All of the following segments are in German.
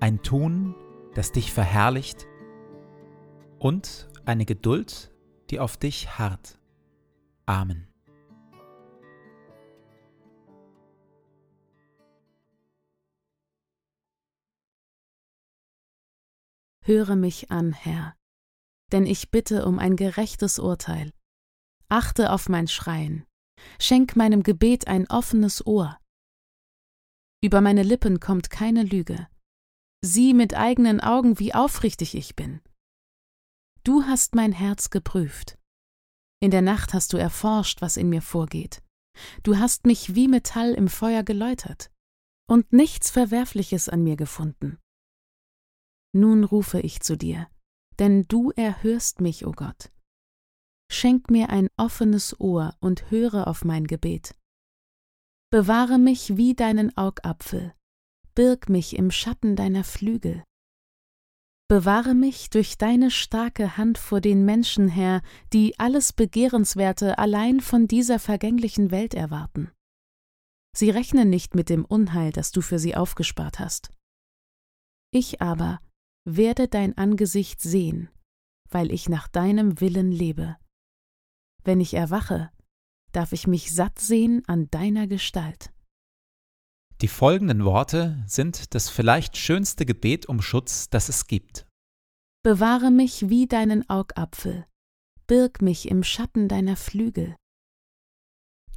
ein Tun, das dich verherrlicht und eine Geduld, die auf dich harrt. Amen. Höre mich an, Herr, denn ich bitte um ein gerechtes Urteil. Achte auf mein Schreien, schenk meinem Gebet ein offenes Ohr. Über meine Lippen kommt keine Lüge, Sieh mit eigenen Augen, wie aufrichtig ich bin. Du hast mein Herz geprüft. In der Nacht hast du erforscht, was in mir vorgeht. Du hast mich wie Metall im Feuer geläutert und nichts Verwerfliches an mir gefunden. Nun rufe ich zu dir, denn du erhörst mich, o oh Gott. Schenk mir ein offenes Ohr und höre auf mein Gebet. Bewahre mich wie deinen Augapfel, birg mich im Schatten deiner Flügel. Bewahre mich durch deine starke Hand vor den Menschen, Herr, die alles Begehrenswerte allein von dieser vergänglichen Welt erwarten. Sie rechnen nicht mit dem Unheil, das du für sie aufgespart hast. Ich aber werde dein Angesicht sehen, weil ich nach deinem Willen lebe. Wenn ich erwache, darf ich mich satt sehen an deiner Gestalt. Die folgenden Worte sind das vielleicht schönste Gebet um Schutz, das es gibt. Bewahre mich wie deinen Augapfel, birg mich im Schatten deiner Flügel.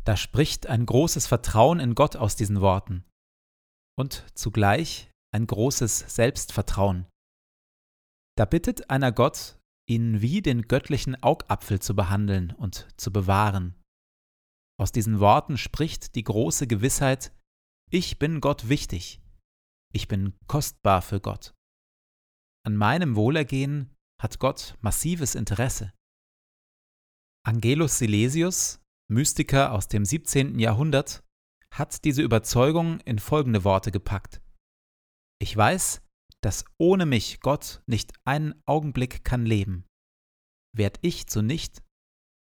Da spricht ein großes Vertrauen in Gott aus diesen Worten und zugleich ein großes Selbstvertrauen. Da bittet einer Gott, ihn wie den göttlichen Augapfel zu behandeln und zu bewahren. Aus diesen Worten spricht die große Gewissheit, ich bin Gott wichtig. Ich bin kostbar für Gott. An meinem Wohlergehen hat Gott massives Interesse. Angelus Silesius, Mystiker aus dem 17. Jahrhundert, hat diese Überzeugung in folgende Worte gepackt. Ich weiß, dass ohne mich Gott nicht einen Augenblick kann leben. Werd ich zunicht,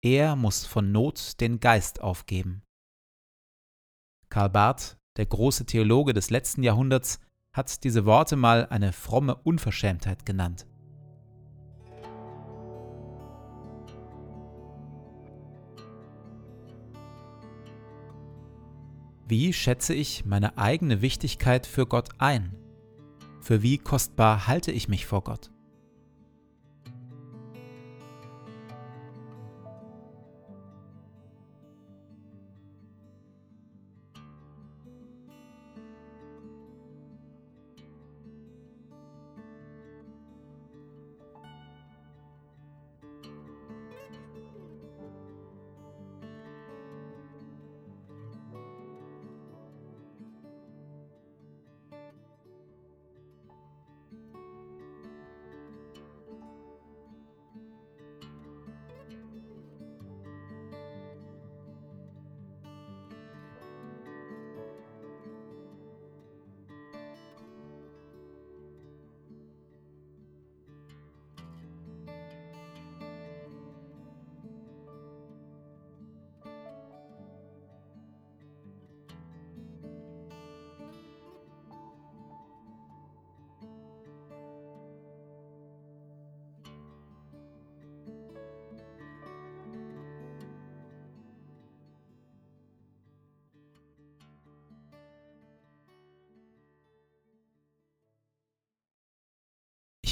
er muss von Not den Geist aufgeben. Karl Barth der große Theologe des letzten Jahrhunderts, hat diese Worte mal eine fromme Unverschämtheit genannt. Wie schätze ich meine eigene Wichtigkeit für Gott ein? Für wie kostbar halte ich mich vor Gott?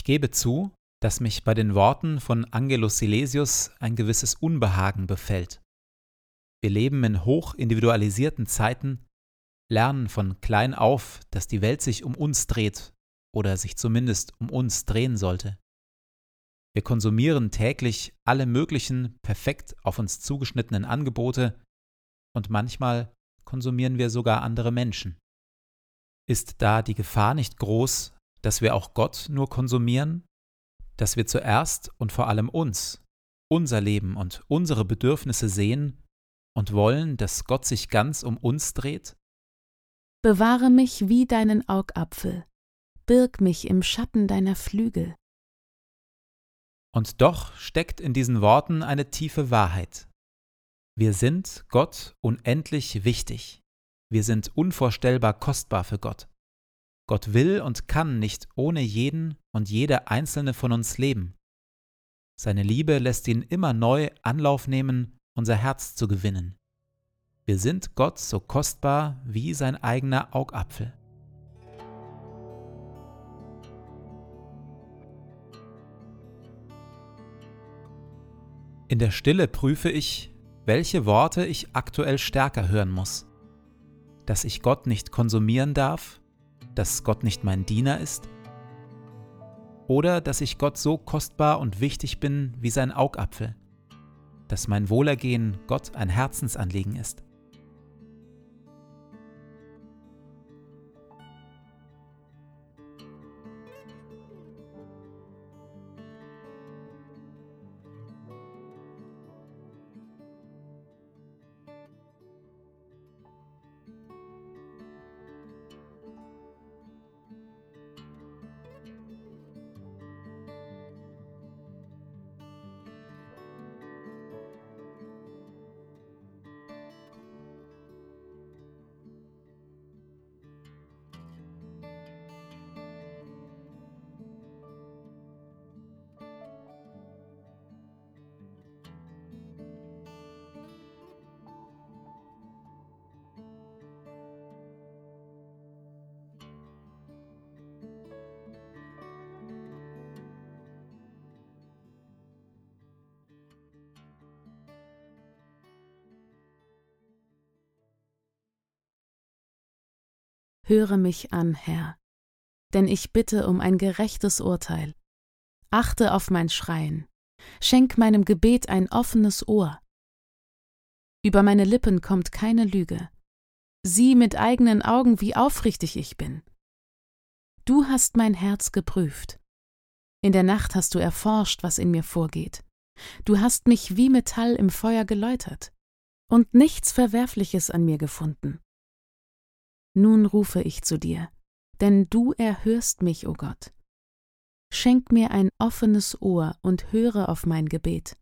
Gebe zu, dass mich bei den Worten von Angelus Silesius ein gewisses Unbehagen befällt. Wir leben in hoch individualisierten Zeiten, lernen von klein auf, dass die Welt sich um uns dreht oder sich zumindest um uns drehen sollte. Wir konsumieren täglich alle möglichen perfekt auf uns zugeschnittenen Angebote und manchmal konsumieren wir sogar andere Menschen. Ist da die Gefahr nicht groß, dass wir auch Gott nur konsumieren, dass wir zuerst und vor allem uns, unser Leben und unsere Bedürfnisse sehen und wollen, dass Gott sich ganz um uns dreht? Bewahre mich wie deinen Augapfel, birg mich im Schatten deiner Flügel. Und doch steckt in diesen Worten eine tiefe Wahrheit. Wir sind Gott unendlich wichtig. Wir sind unvorstellbar kostbar für Gott. Gott will und kann nicht ohne jeden und jede einzelne von uns leben. Seine Liebe lässt ihn immer neu Anlauf nehmen, unser Herz zu gewinnen. Wir sind Gott so kostbar wie sein eigener Augapfel. In der Stille prüfe ich, welche Worte ich aktuell stärker hören muss. Dass ich Gott nicht konsumieren darf, dass Gott nicht mein Diener ist? Oder dass ich Gott so kostbar und wichtig bin wie sein Augapfel? Dass mein Wohlergehen Gott ein Herzensanliegen ist? Höre mich an, Herr, denn ich bitte um ein gerechtes Urteil. Achte auf mein Schreien, schenk meinem Gebet ein offenes Ohr. Über meine Lippen kommt keine Lüge. Sieh mit eigenen Augen, wie aufrichtig ich bin. Du hast mein Herz geprüft. In der Nacht hast du erforscht, was in mir vorgeht. Du hast mich wie Metall im Feuer geläutert und nichts Verwerfliches an mir gefunden. Nun rufe ich zu dir, denn du erhörst mich, o oh Gott. Schenk mir ein offenes Ohr und höre auf mein Gebet.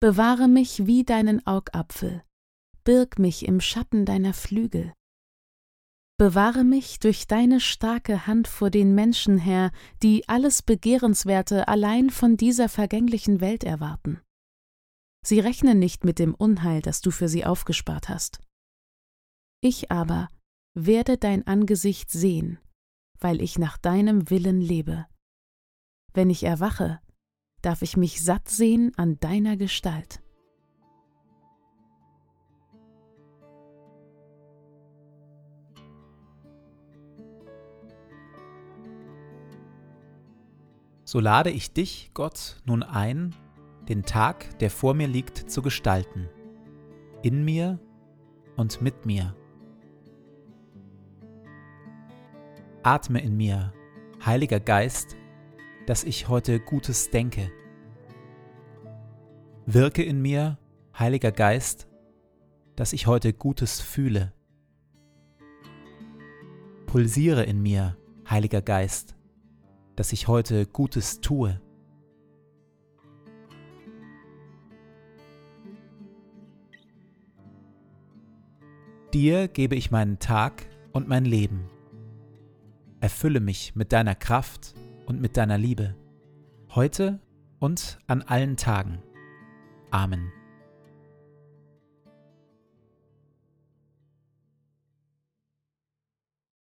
Bewahre mich wie deinen Augapfel, birg mich im Schatten deiner Flügel. Bewahre mich durch deine starke Hand vor den Menschen, Herr, die alles Begehrenswerte allein von dieser vergänglichen Welt erwarten. Sie rechnen nicht mit dem Unheil, das du für sie aufgespart hast. Ich aber werde dein Angesicht sehen, weil ich nach deinem Willen lebe. Wenn ich erwache, darf ich mich satt sehen an deiner Gestalt. So lade ich dich, Gott, nun ein, den Tag, der vor mir liegt, zu gestalten, in mir und mit mir Atme in mir, Heiliger Geist, dass ich heute Gutes denke. Wirke in mir, Heiliger Geist, dass ich heute Gutes fühle. Pulsiere in mir, Heiliger Geist, dass ich heute Gutes tue. Dir gebe ich meinen Tag und mein Leben. Erfülle mich mit deiner Kraft und mit deiner Liebe, heute und an allen Tagen. Amen.